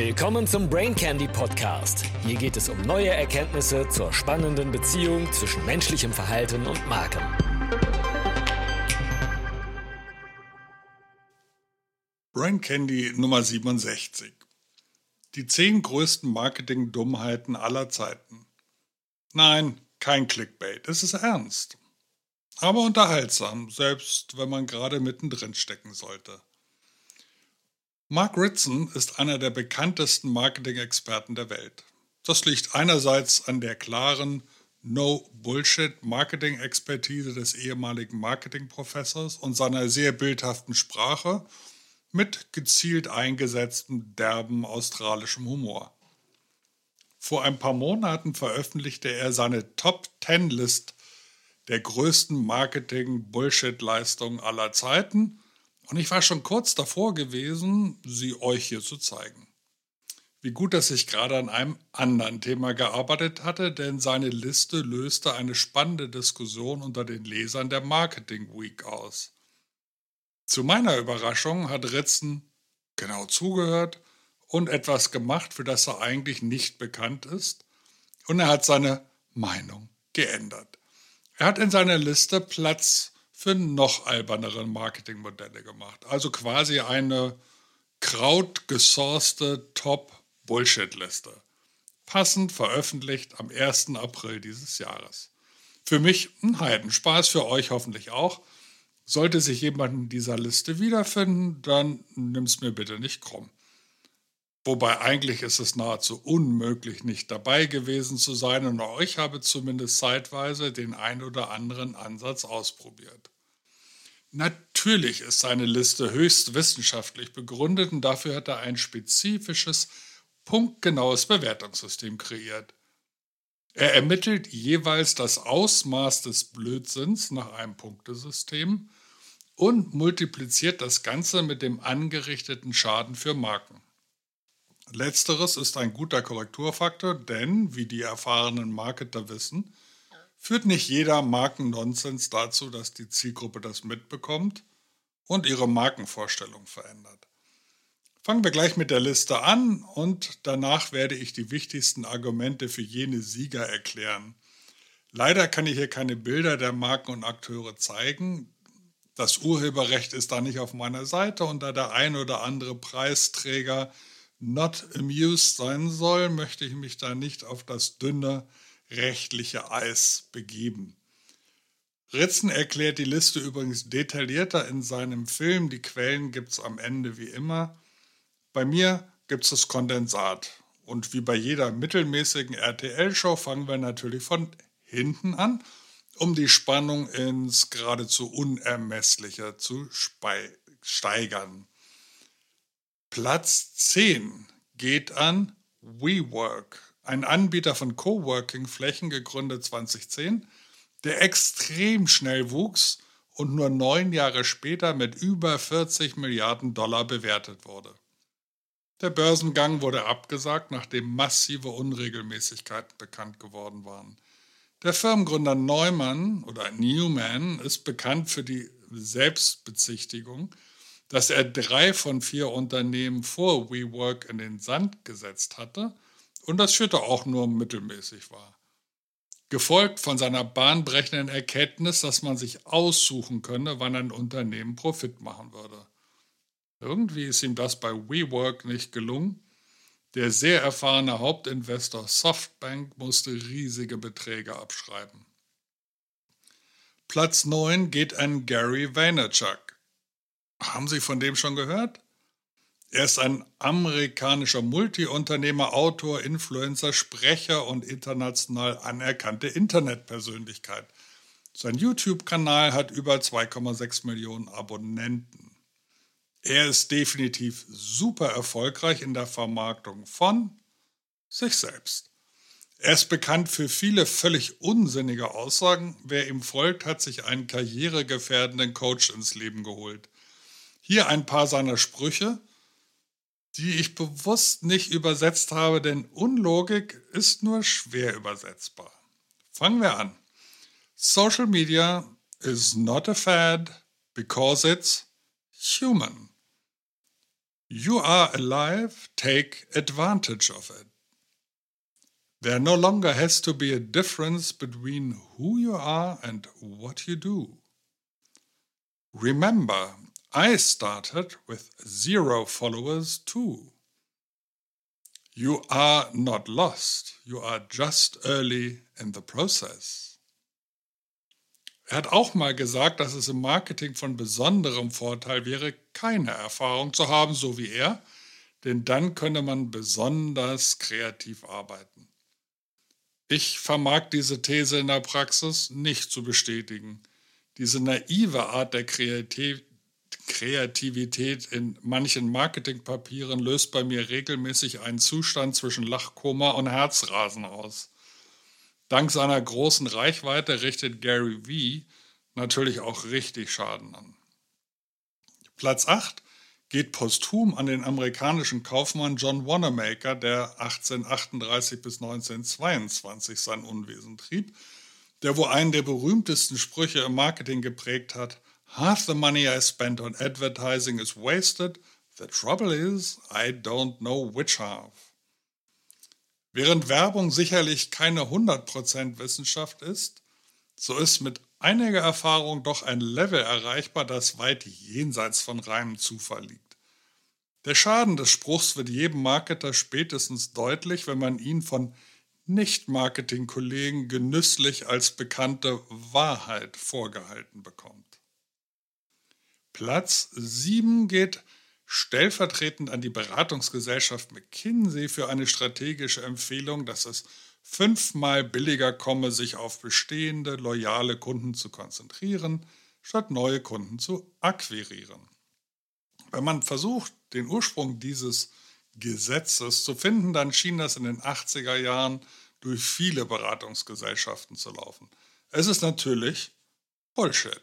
Willkommen zum Brain Candy Podcast. Hier geht es um neue Erkenntnisse zur spannenden Beziehung zwischen menschlichem Verhalten und Marken. Brain Candy Nummer 67. Die zehn größten Marketing-Dummheiten aller Zeiten. Nein, kein Clickbait, es ist ernst. Aber unterhaltsam, selbst wenn man gerade mittendrin stecken sollte. Mark Ritson ist einer der bekanntesten Marketing-Experten der Welt. Das liegt einerseits an der klaren No-Bullshit-Marketing-Expertise des ehemaligen Marketingprofessors und seiner sehr bildhaften Sprache mit gezielt eingesetztem derben australischem Humor. Vor ein paar Monaten veröffentlichte er seine Top 10 List der größten Marketing-Bullshit-Leistungen aller Zeiten und ich war schon kurz davor gewesen, sie euch hier zu zeigen. Wie gut, dass ich gerade an einem anderen Thema gearbeitet hatte, denn seine Liste löste eine spannende Diskussion unter den Lesern der Marketing Week aus. Zu meiner Überraschung hat Ritzen genau zugehört und etwas gemacht, für das er eigentlich nicht bekannt ist, und er hat seine Meinung geändert. Er hat in seiner Liste Platz für noch albernere Marketingmodelle gemacht. Also quasi eine krautgesourcete Top-Bullshit-Liste. Passend veröffentlicht am 1. April dieses Jahres. Für mich ein Heidenspaß, für euch hoffentlich auch. Sollte sich jemand in dieser Liste wiederfinden, dann nimm's mir bitte nicht krumm. Wobei eigentlich ist es nahezu unmöglich, nicht dabei gewesen zu sein und euch habe zumindest zeitweise den ein oder anderen Ansatz ausprobiert. Natürlich ist seine Liste höchst wissenschaftlich begründet und dafür hat er ein spezifisches, punktgenaues Bewertungssystem kreiert. Er ermittelt jeweils das Ausmaß des Blödsinns nach einem Punktesystem und multipliziert das Ganze mit dem angerichteten Schaden für Marken. Letzteres ist ein guter Korrekturfaktor, denn, wie die erfahrenen Marketer wissen, führt nicht jeder Markennonsens dazu, dass die Zielgruppe das mitbekommt und ihre Markenvorstellung verändert. Fangen wir gleich mit der Liste an und danach werde ich die wichtigsten Argumente für jene Sieger erklären. Leider kann ich hier keine Bilder der Marken und Akteure zeigen. Das Urheberrecht ist da nicht auf meiner Seite und da der ein oder andere Preisträger not amused sein soll, möchte ich mich da nicht auf das dünne rechtliche Eis begeben. Ritzen erklärt die Liste übrigens detaillierter in seinem Film. Die Quellen gibt es am Ende wie immer. Bei mir gibt es das Kondensat. Und wie bei jeder mittelmäßigen RTL-Show fangen wir natürlich von hinten an, um die Spannung ins geradezu Unermessliche zu steigern. Platz 10 geht an WeWork, ein Anbieter von Coworking-Flächen, gegründet 2010, der extrem schnell wuchs und nur neun Jahre später mit über 40 Milliarden Dollar bewertet wurde. Der Börsengang wurde abgesagt, nachdem massive Unregelmäßigkeiten bekannt geworden waren. Der Firmengründer Neumann oder Newman ist bekannt für die Selbstbezichtigung, dass er drei von vier Unternehmen vor WeWork in den Sand gesetzt hatte – und das Schütte auch nur mittelmäßig war. Gefolgt von seiner bahnbrechenden Erkenntnis, dass man sich aussuchen könne, wann ein Unternehmen Profit machen würde. Irgendwie ist ihm das bei WeWork nicht gelungen. Der sehr erfahrene Hauptinvestor Softbank musste riesige Beträge abschreiben. Platz 9 geht an Gary Vaynerchuk. Haben Sie von dem schon gehört? Er ist ein amerikanischer Multiunternehmer, Autor, Influencer, Sprecher und international anerkannte Internetpersönlichkeit. Sein YouTube-Kanal hat über 2,6 Millionen Abonnenten. Er ist definitiv super erfolgreich in der Vermarktung von sich selbst. Er ist bekannt für viele völlig unsinnige Aussagen. Wer ihm folgt, hat sich einen karrieregefährdenden Coach ins Leben geholt. Hier ein paar seiner Sprüche, die ich bewusst nicht übersetzt habe, denn Unlogik ist nur schwer übersetzbar. Fangen wir an. Social media is not a fad because it's human. You are alive, take advantage of it. There no longer has to be a difference between who you are and what you do. Remember, I started with zero followers too. You are not lost, you are just early in the process. Er hat auch mal gesagt, dass es im Marketing von besonderem Vorteil wäre, keine Erfahrung zu haben, so wie er, denn dann könne man besonders kreativ arbeiten. Ich vermag diese These in der Praxis nicht zu bestätigen. Diese naive Art der Kreativ Kreativität in manchen Marketingpapieren löst bei mir regelmäßig einen Zustand zwischen Lachkoma und Herzrasen aus. Dank seiner großen Reichweite richtet Gary Vee natürlich auch richtig Schaden an. Platz 8 geht posthum an den amerikanischen Kaufmann John Wanamaker, der 1838 bis 1922 sein Unwesen trieb, der wohl einen der berühmtesten Sprüche im Marketing geprägt hat. Half the money I spent on advertising is wasted. The trouble is, I don't know which half. Während Werbung sicherlich keine 100% Wissenschaft ist, so ist mit einiger Erfahrung doch ein Level erreichbar, das weit jenseits von reinem Zufall liegt. Der Schaden des Spruchs wird jedem Marketer spätestens deutlich, wenn man ihn von Nicht-Marketing-Kollegen genüsslich als bekannte Wahrheit vorgehalten bekommt. Platz 7 geht stellvertretend an die Beratungsgesellschaft McKinsey für eine strategische Empfehlung, dass es fünfmal billiger komme, sich auf bestehende, loyale Kunden zu konzentrieren, statt neue Kunden zu akquirieren. Wenn man versucht, den Ursprung dieses Gesetzes zu finden, dann schien das in den 80er Jahren durch viele Beratungsgesellschaften zu laufen. Es ist natürlich Bullshit,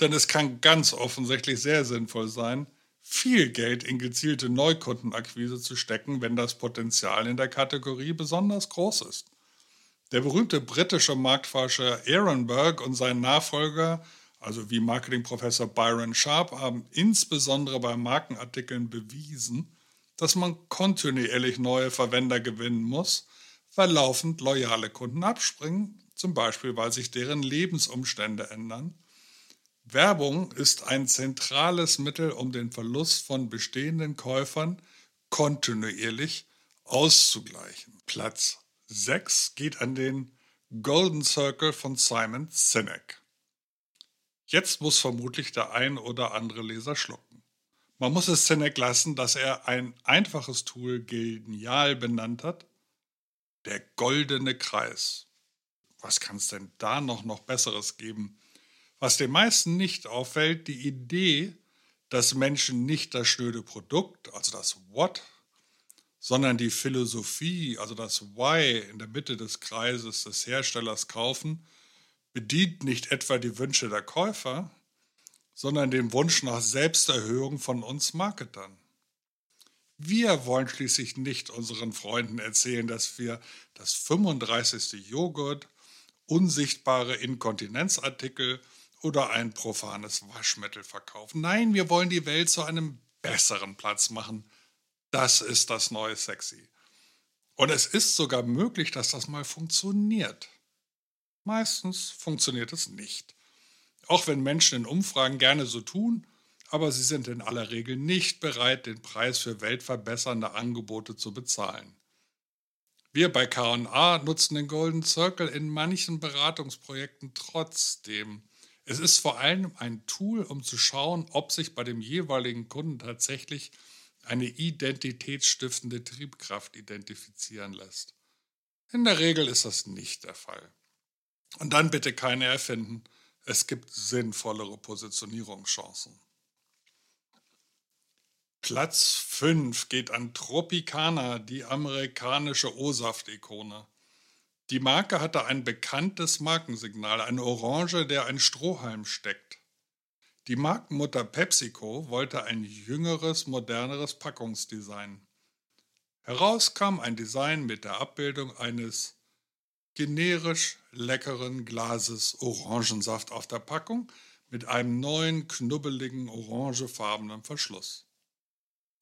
denn es kann ganz offensichtlich sehr sinnvoll sein, viel Geld in gezielte Neukundenakquise zu stecken, wenn das Potenzial in der Kategorie besonders groß ist. Der berühmte britische Marktforscher Ehrenberg und sein Nachfolger, also wie Marketingprofessor Byron Sharp, haben insbesondere bei Markenartikeln bewiesen, dass man kontinuierlich neue Verwender gewinnen muss, weil laufend loyale Kunden abspringen, zum Beispiel weil sich deren Lebensumstände ändern Werbung ist ein zentrales Mittel, um den Verlust von bestehenden Käufern kontinuierlich auszugleichen. Platz 6 geht an den Golden Circle von Simon Sinek. Jetzt muss vermutlich der ein oder andere Leser schlucken. Man muss es Sinek lassen, dass er ein einfaches Tool genial benannt hat. Der goldene Kreis. Was kann es denn da noch, noch Besseres geben? Was den meisten nicht auffällt, die Idee, dass Menschen nicht das schnöde Produkt, also das What, sondern die Philosophie, also das Why in der Mitte des Kreises des Herstellers kaufen, bedient nicht etwa die Wünsche der Käufer, sondern den Wunsch nach Selbsterhöhung von uns Marketern. Wir wollen schließlich nicht unseren Freunden erzählen, dass wir das 35. Joghurt, unsichtbare Inkontinenzartikel oder ein profanes Waschmittel verkaufen. Nein, wir wollen die Welt zu einem besseren Platz machen. Das ist das neue Sexy. Und es ist sogar möglich, dass das mal funktioniert. Meistens funktioniert es nicht. Auch wenn Menschen in Umfragen gerne so tun, aber sie sind in aller Regel nicht bereit, den Preis für weltverbessernde Angebote zu bezahlen. Wir bei KA nutzen den Golden Circle in manchen Beratungsprojekten trotzdem. Es ist vor allem ein Tool, um zu schauen, ob sich bei dem jeweiligen Kunden tatsächlich eine identitätsstiftende Triebkraft identifizieren lässt. In der Regel ist das nicht der Fall. Und dann bitte keine erfinden. Es gibt sinnvollere Positionierungschancen. Platz 5 geht an Tropicana, die amerikanische O-Saft-Ikone. Die Marke hatte ein bekanntes Markensignal, eine Orange, der ein Strohhalm steckt. Die Markenmutter PepsiCo wollte ein jüngeres, moderneres Packungsdesign. Heraus kam ein Design mit der Abbildung eines generisch leckeren Glases Orangensaft auf der Packung mit einem neuen, knubbeligen, orangefarbenen Verschluss.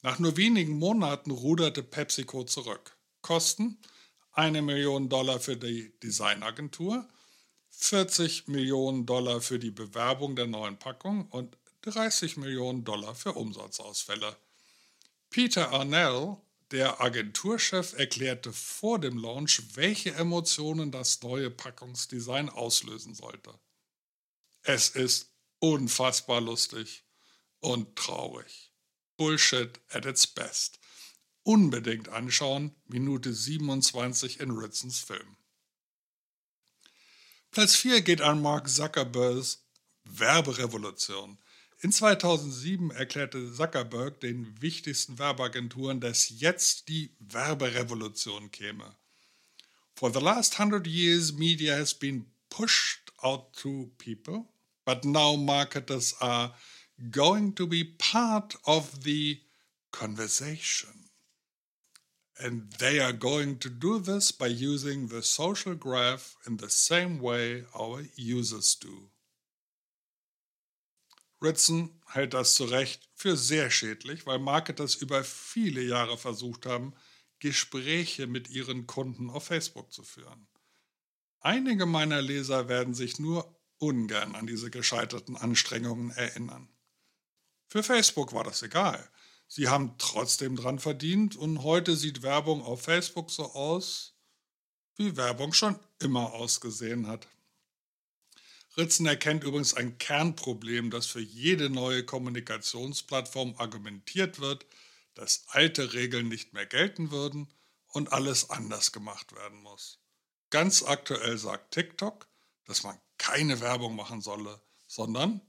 Nach nur wenigen Monaten ruderte PepsiCo zurück. Kosten eine Million Dollar für die Designagentur, 40 Millionen Dollar für die Bewerbung der neuen Packung und 30 Millionen Dollar für Umsatzausfälle. Peter Arnell, der Agenturchef, erklärte vor dem Launch, welche Emotionen das neue Packungsdesign auslösen sollte. Es ist unfassbar lustig und traurig. Bullshit at its best. Unbedingt anschauen, Minute 27 in Ritzens Film. Platz 4 geht an Mark Zuckerbergs Werberevolution. In 2007 erklärte Zuckerberg den wichtigsten Werbeagenturen, dass jetzt die Werberevolution käme. For the last hundred years, media has been pushed out to people, but now marketers are going to be part of the conversation. And they are going to do this by using the social graph in the same way our users do. Ritson hält das zu Recht für sehr schädlich, weil Marketers über viele Jahre versucht haben, Gespräche mit ihren Kunden auf Facebook zu führen. Einige meiner Leser werden sich nur ungern an diese gescheiterten Anstrengungen erinnern. Für Facebook war das egal. Sie haben trotzdem dran verdient und heute sieht Werbung auf Facebook so aus, wie Werbung schon immer ausgesehen hat. Ritzen erkennt übrigens ein Kernproblem, dass für jede neue Kommunikationsplattform argumentiert wird, dass alte Regeln nicht mehr gelten würden und alles anders gemacht werden muss. Ganz aktuell sagt TikTok, dass man keine Werbung machen solle, sondern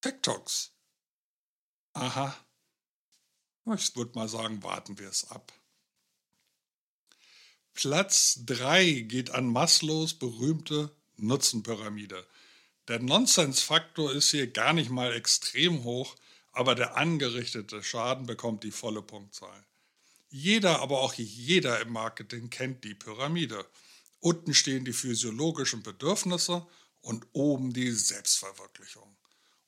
TikToks. Aha. Ich würde mal sagen, warten wir es ab. Platz 3 geht an Maslows berühmte Nutzenpyramide. Der Nonsensfaktor ist hier gar nicht mal extrem hoch, aber der angerichtete Schaden bekommt die volle Punktzahl. Jeder, aber auch jeder im Marketing kennt die Pyramide. Unten stehen die physiologischen Bedürfnisse und oben die Selbstverwirklichung.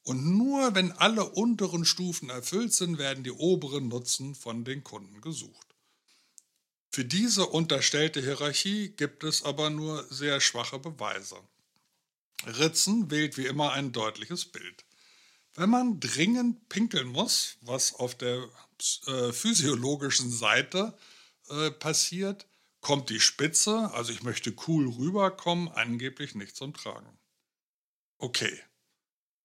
Und nur wenn alle unteren Stufen erfüllt sind, werden die oberen Nutzen von den Kunden gesucht. Für diese unterstellte Hierarchie gibt es aber nur sehr schwache Beweise. Ritzen wählt wie immer ein deutliches Bild. Wenn man dringend pinkeln muss, was auf der äh, physiologischen Seite äh, passiert, kommt die Spitze, also ich möchte cool rüberkommen, angeblich nicht zum Tragen. Okay,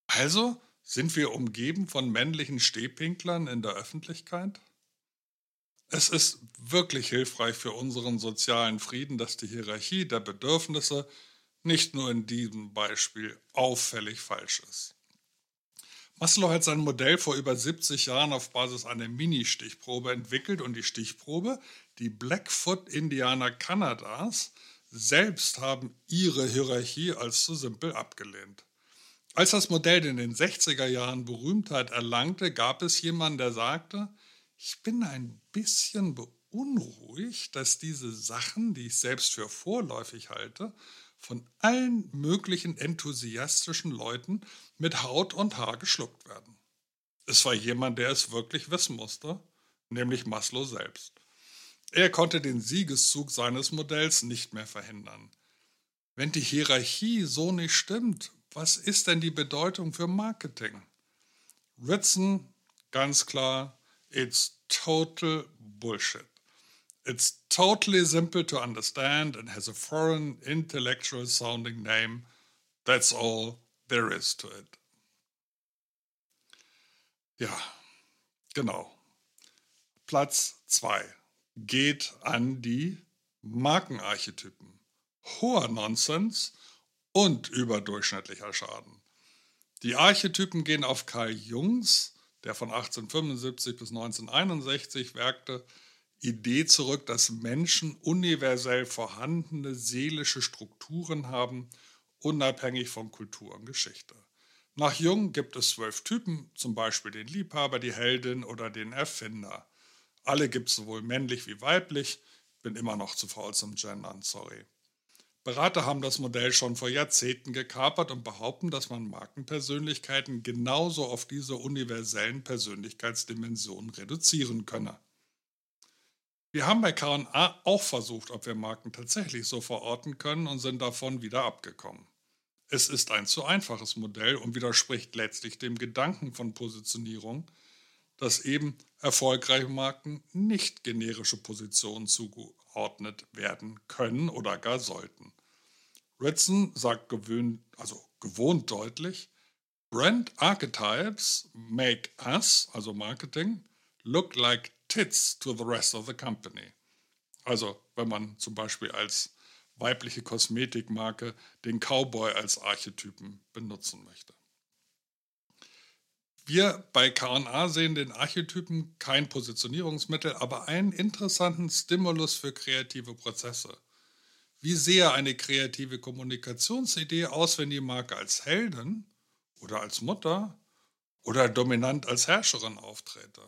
also sind wir umgeben von männlichen Stehpinklern in der Öffentlichkeit? Es ist wirklich hilfreich für unseren sozialen Frieden, dass die Hierarchie der Bedürfnisse nicht nur in diesem Beispiel auffällig falsch ist. Maslow hat sein Modell vor über 70 Jahren auf Basis einer Mini-Stichprobe entwickelt und die Stichprobe, die Blackfoot-Indianer Kanadas, selbst haben ihre Hierarchie als zu simpel abgelehnt. Als das Modell in den 60er Jahren Berühmtheit erlangte, gab es jemanden, der sagte, ich bin ein bisschen beunruhigt, dass diese Sachen, die ich selbst für vorläufig halte, von allen möglichen enthusiastischen Leuten mit Haut und Haar geschluckt werden. Es war jemand, der es wirklich wissen musste, nämlich Maslow selbst. Er konnte den Siegeszug seines Modells nicht mehr verhindern. Wenn die Hierarchie so nicht stimmt, was ist denn die Bedeutung für Marketing? Ritson, ganz klar, it's total bullshit. It's totally simple to understand and has a foreign intellectual sounding name. That's all there is to it. Ja, genau. Platz 2 geht an die Markenarchetypen. Hoher Nonsens und überdurchschnittlicher Schaden. Die Archetypen gehen auf Karl Jungs, der von 1875 bis 1961 werkte, Idee zurück, dass Menschen universell vorhandene seelische Strukturen haben, unabhängig von Kultur und Geschichte. Nach Jung gibt es zwölf Typen, zum Beispiel den Liebhaber, die Heldin oder den Erfinder. Alle gibt es sowohl männlich wie weiblich, bin immer noch zu faul zum Gendern, sorry. Berater haben das Modell schon vor Jahrzehnten gekapert und behaupten, dass man Markenpersönlichkeiten genauso auf diese universellen Persönlichkeitsdimensionen reduzieren könne. Wir haben bei KA auch versucht, ob wir Marken tatsächlich so verorten können und sind davon wieder abgekommen. Es ist ein zu einfaches Modell und widerspricht letztlich dem Gedanken von Positionierung, dass eben erfolgreiche Marken nicht generische Positionen zugeordnet werden können oder gar sollten. Ritson sagt gewöhnt, also gewohnt deutlich, Brand Archetypes make us, also Marketing, look like tits to the rest of the company. Also wenn man zum Beispiel als weibliche Kosmetikmarke den Cowboy als Archetypen benutzen möchte. Wir bei KA sehen den Archetypen kein Positionierungsmittel, aber einen interessanten Stimulus für kreative Prozesse. Wie sehe eine kreative Kommunikationsidee aus, wenn die Marke als Heldin oder als Mutter oder dominant als Herrscherin auftrete?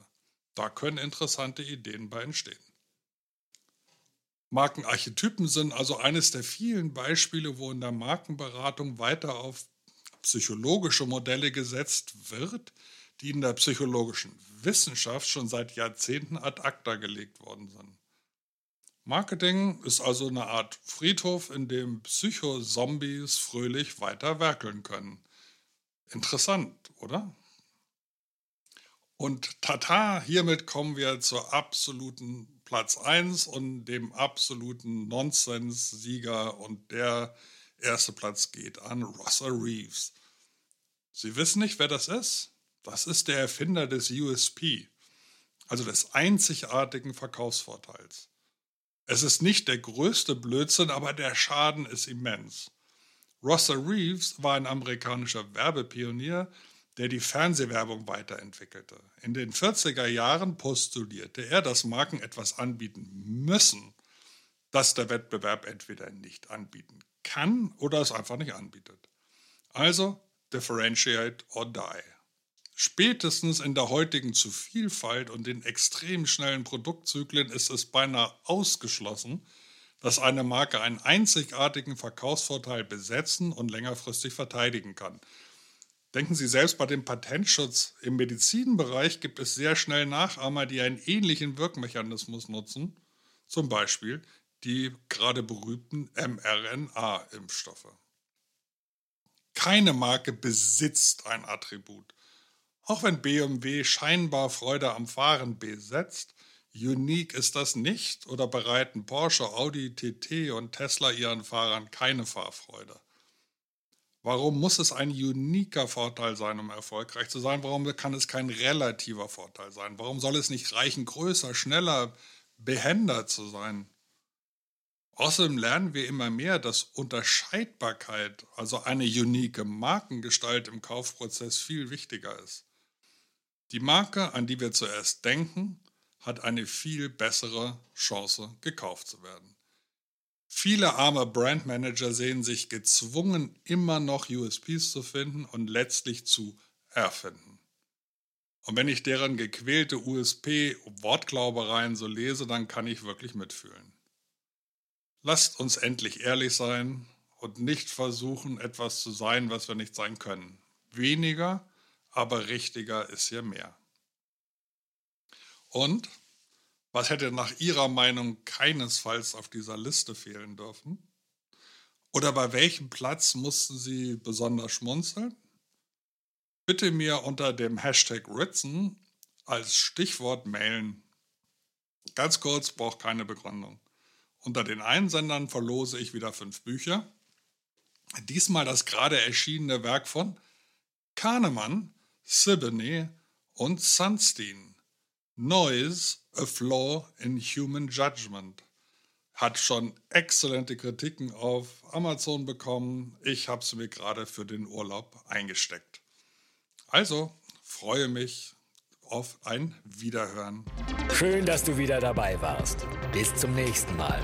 Da können interessante Ideen bei entstehen. Markenarchetypen sind also eines der vielen Beispiele, wo in der Markenberatung weiter auf psychologische Modelle gesetzt wird, die in der psychologischen Wissenschaft schon seit Jahrzehnten ad acta gelegt worden sind. Marketing ist also eine Art Friedhof, in dem Psychozombies fröhlich weiter werkeln können. Interessant, oder? Und tata, hiermit kommen wir zur absoluten Platz 1 und dem absoluten Nonsens-Sieger und der erste Platz geht an Russell Reeves. Sie wissen nicht, wer das ist? Das ist der Erfinder des USP, also des einzigartigen Verkaufsvorteils. Es ist nicht der größte Blödsinn, aber der Schaden ist immens. Russell Reeves war ein amerikanischer Werbepionier, der die Fernsehwerbung weiterentwickelte. In den 40er Jahren postulierte er, dass Marken etwas anbieten müssen, das der Wettbewerb entweder nicht anbieten kann oder es einfach nicht anbietet. Also differentiate or die. Spätestens in der heutigen Zuvielfalt und den extrem schnellen Produktzyklen ist es beinahe ausgeschlossen, dass eine Marke einen einzigartigen Verkaufsvorteil besetzen und längerfristig verteidigen kann. Denken Sie selbst bei dem Patentschutz im Medizinbereich gibt es sehr schnell Nachahmer, die einen ähnlichen Wirkmechanismus nutzen, zum Beispiel die gerade berühmten mRNA-Impfstoffe. Keine Marke besitzt ein Attribut. Auch wenn BMW scheinbar Freude am Fahren besetzt, unique ist das nicht oder bereiten Porsche, Audi, TT und Tesla ihren Fahrern keine Fahrfreude. Warum muss es ein uniker Vorteil sein, um erfolgreich zu sein? Warum kann es kein relativer Vorteil sein? Warum soll es nicht reichen, größer, schneller, behender zu sein? Außerdem lernen wir immer mehr, dass Unterscheidbarkeit, also eine unique Markengestalt im Kaufprozess viel wichtiger ist. Die Marke, an die wir zuerst denken, hat eine viel bessere Chance, gekauft zu werden. Viele arme Brandmanager sehen sich gezwungen, immer noch USPs zu finden und letztlich zu erfinden. Und wenn ich deren gequälte USP-Wortglaubereien so lese, dann kann ich wirklich mitfühlen. Lasst uns endlich ehrlich sein und nicht versuchen, etwas zu sein, was wir nicht sein können. Weniger, aber richtiger ist hier mehr. Und was hätte nach Ihrer Meinung keinesfalls auf dieser Liste fehlen dürfen? Oder bei welchem Platz mussten Sie besonders schmunzeln? Bitte mir unter dem Hashtag Ritzen als Stichwort mailen. Ganz kurz, braucht keine Begründung. Unter den Einsendern verlose ich wieder fünf Bücher. Diesmal das gerade erschienene Werk von Kahnemann, Siboney und Sunstein. Noise, A Flaw in Human Judgment. Hat schon exzellente Kritiken auf Amazon bekommen. Ich habe es mir gerade für den Urlaub eingesteckt. Also freue mich auf ein Wiederhören. Schön, dass du wieder dabei warst. Bis zum nächsten Mal.